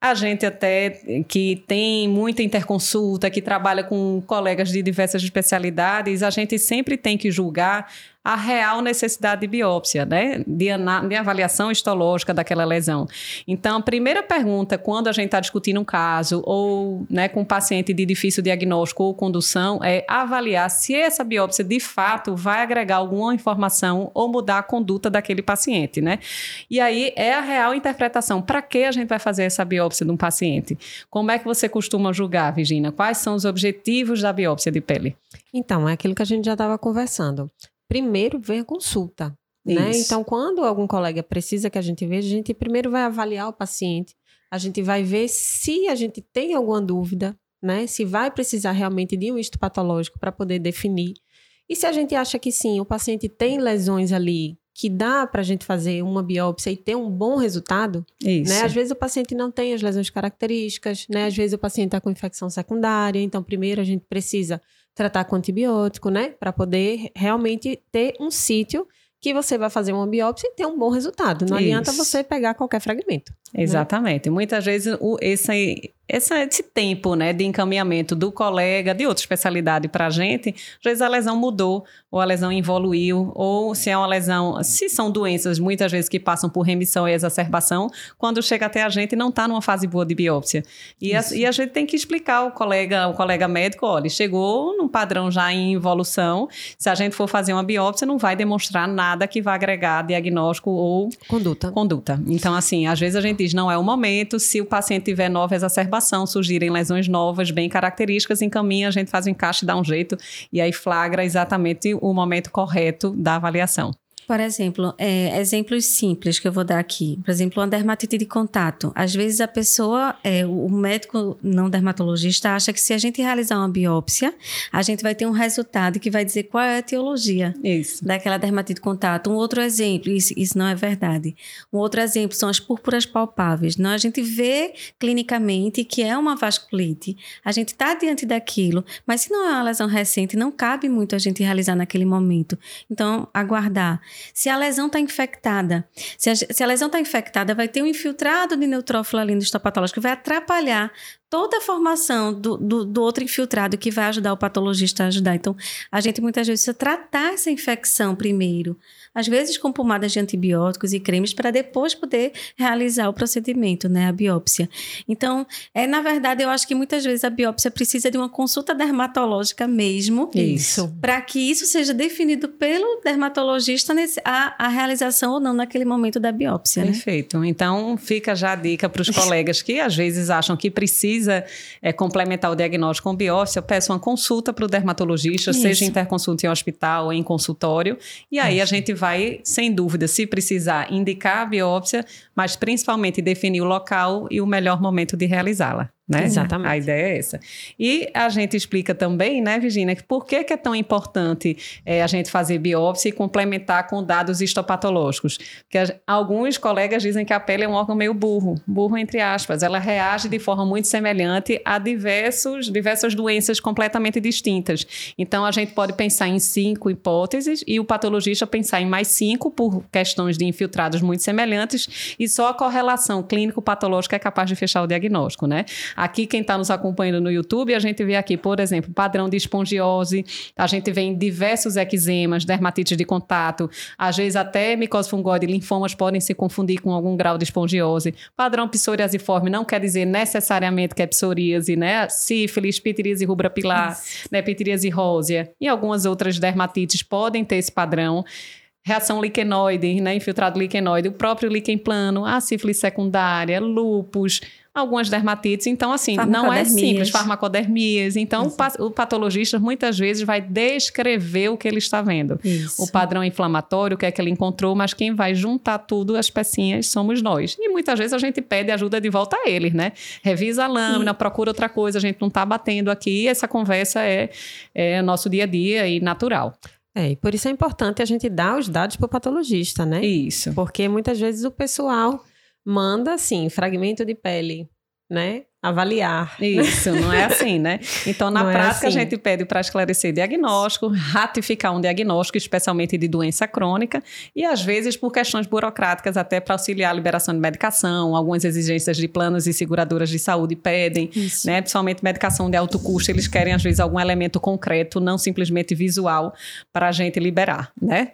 a gente até que tem muita interconsulta, que trabalha com colegas de diversas especialidades, a gente sempre tem que julgar a real necessidade de biópsia, né? De, de, avaliação histológica daquela lesão. Então, a primeira pergunta, quando a gente está discutindo um caso, ou né, com um paciente de difícil diagnóstico ou condução, é avaliar se essa biópsia de fato vai agregar alguma informação ou mudar a conduta daquele paciente, né? E aí é a real interpretação. Para que a gente vai fazer essa biópsia de um paciente? Como é que você costuma julgar, Virginia? Quais são os objetivos da biópsia de pele? Então, é aquilo que a gente já estava conversando primeiro vem a consulta. Né? Então, quando algum colega precisa que a gente veja, a gente primeiro vai avaliar o paciente, a gente vai ver se a gente tem alguma dúvida, né? Se vai precisar realmente de um histopatológico para poder definir. E se a gente acha que sim, o paciente tem lesões ali que dá para a gente fazer uma biópsia e ter um bom resultado, Isso. né? Às vezes o paciente não tem as lesões características, né? Às vezes o paciente está com infecção secundária, então primeiro a gente precisa tratar com antibiótico, né? Para poder realmente ter um sítio que você vai fazer uma biópsia e ter um bom resultado. Não Isso. adianta você pegar qualquer fragmento. Né? Exatamente. Né? Muitas vezes o, esse, esse, esse tempo né, de encaminhamento do colega de outra especialidade para a gente, às vezes a lesão mudou, ou a lesão evoluiu, ou se é uma lesão, se são doenças muitas vezes que passam por remissão e exacerbação, quando chega até a gente não está numa fase boa de biópsia. E a, e a, gente tem que explicar ao colega, o colega médico, olha, chegou num padrão já em evolução, se a gente for fazer uma biópsia, não vai demonstrar nada que vá agregar diagnóstico ou conduta. conduta. Então, assim, às vezes a gente diz, não é o momento, se o paciente tiver nova exacerbação, surgirem lesões novas, bem características, encaminha, a gente faz o encaixe, dá um jeito e aí flagra exatamente o momento correto da avaliação. Por exemplo, é, exemplos simples que eu vou dar aqui. Por exemplo, uma dermatite de contato. Às vezes a pessoa, é, o médico não dermatologista, acha que se a gente realizar uma biópsia, a gente vai ter um resultado que vai dizer qual é a etiologia isso. daquela dermatite de contato. Um outro exemplo, isso, isso não é verdade. Um outro exemplo são as púrpuras palpáveis. Não, a gente vê clinicamente que é uma vasculite, a gente está diante daquilo, mas se não é uma lesão recente, não cabe muito a gente realizar naquele momento. Então, aguardar. Se a lesão está infectada, se a, se a lesão está infectada, vai ter um infiltrado de neutrófilo ali no histopatológico vai atrapalhar toda a formação do, do, do, outro infiltrado que vai ajudar o patologista a ajudar. Então, a gente muitas vezes precisa tratar essa infecção primeiro às vezes com pomadas de antibióticos e cremes, para depois poder realizar o procedimento, né, a biópsia. Então, é na verdade, eu acho que muitas vezes a biópsia precisa de uma consulta dermatológica mesmo. Isso. Para que isso seja definido pelo dermatologista nesse, a, a realização ou não naquele momento da biópsia. Né? Perfeito. Né? Então, fica já a dica para os colegas que às vezes acham que precisa é, complementar o diagnóstico com biópsia, peça uma consulta para o dermatologista, isso. seja interconsulta em hospital ou em consultório, e aí a gente vai, sem dúvida, se precisar, indicar a biópsia, mas principalmente definir o local e o melhor momento de realizá-la. Né? Exatamente. A ideia é essa. E a gente explica também, né, Virginia, que por que, que é tão importante é, a gente fazer biópsia e complementar com dados histopatológicos. Porque a, alguns colegas dizem que a pele é um órgão meio burro, burro entre aspas. Ela reage de forma muito semelhante a diversos, diversas doenças completamente distintas. Então, a gente pode pensar em cinco hipóteses e o patologista pensar em mais cinco por questões de infiltrados muito semelhantes e só a correlação clínico-patológica é capaz de fechar o diagnóstico, né? Aqui, quem está nos acompanhando no YouTube, a gente vê aqui, por exemplo, padrão de espongiose, a gente vê em diversos eczemas, dermatites de contato, às vezes até micose fungoide e linfomas podem se confundir com algum grau de espongiose. Padrão psoriasiforme não quer dizer necessariamente que é psoríase, né? Sífilis, pitiríase rubra pilar, né? pitiríase rósea e algumas outras dermatites podem ter esse padrão reação liquenoide, né, infiltrado liquenoide, o próprio líquen plano, a sífilis secundária, lupus, algumas dermatites. Então, assim, não é simples, farmacodermias. Então, o patologista muitas vezes vai descrever o que ele está vendo. Isso. O padrão inflamatório, o que é que ele encontrou, mas quem vai juntar tudo, as pecinhas, somos nós. E muitas vezes a gente pede ajuda de volta a eles, né? Revisa a lâmina, procura outra coisa, a gente não está batendo aqui. essa conversa é, é nosso dia a dia e natural. É, e por isso é importante a gente dar os dados para o patologista, né? Isso. Porque muitas vezes o pessoal manda, assim, fragmento de pele, né? avaliar. Isso, não é assim, né? Então, na não é prática, é assim. a gente pede para esclarecer diagnóstico, ratificar um diagnóstico, especialmente de doença crônica, e às vezes por questões burocráticas, até para auxiliar a liberação de medicação, algumas exigências de planos e seguradoras de saúde pedem, Isso. né? Principalmente medicação de alto custo, eles querem, às vezes, algum elemento concreto, não simplesmente visual, para a gente liberar, né?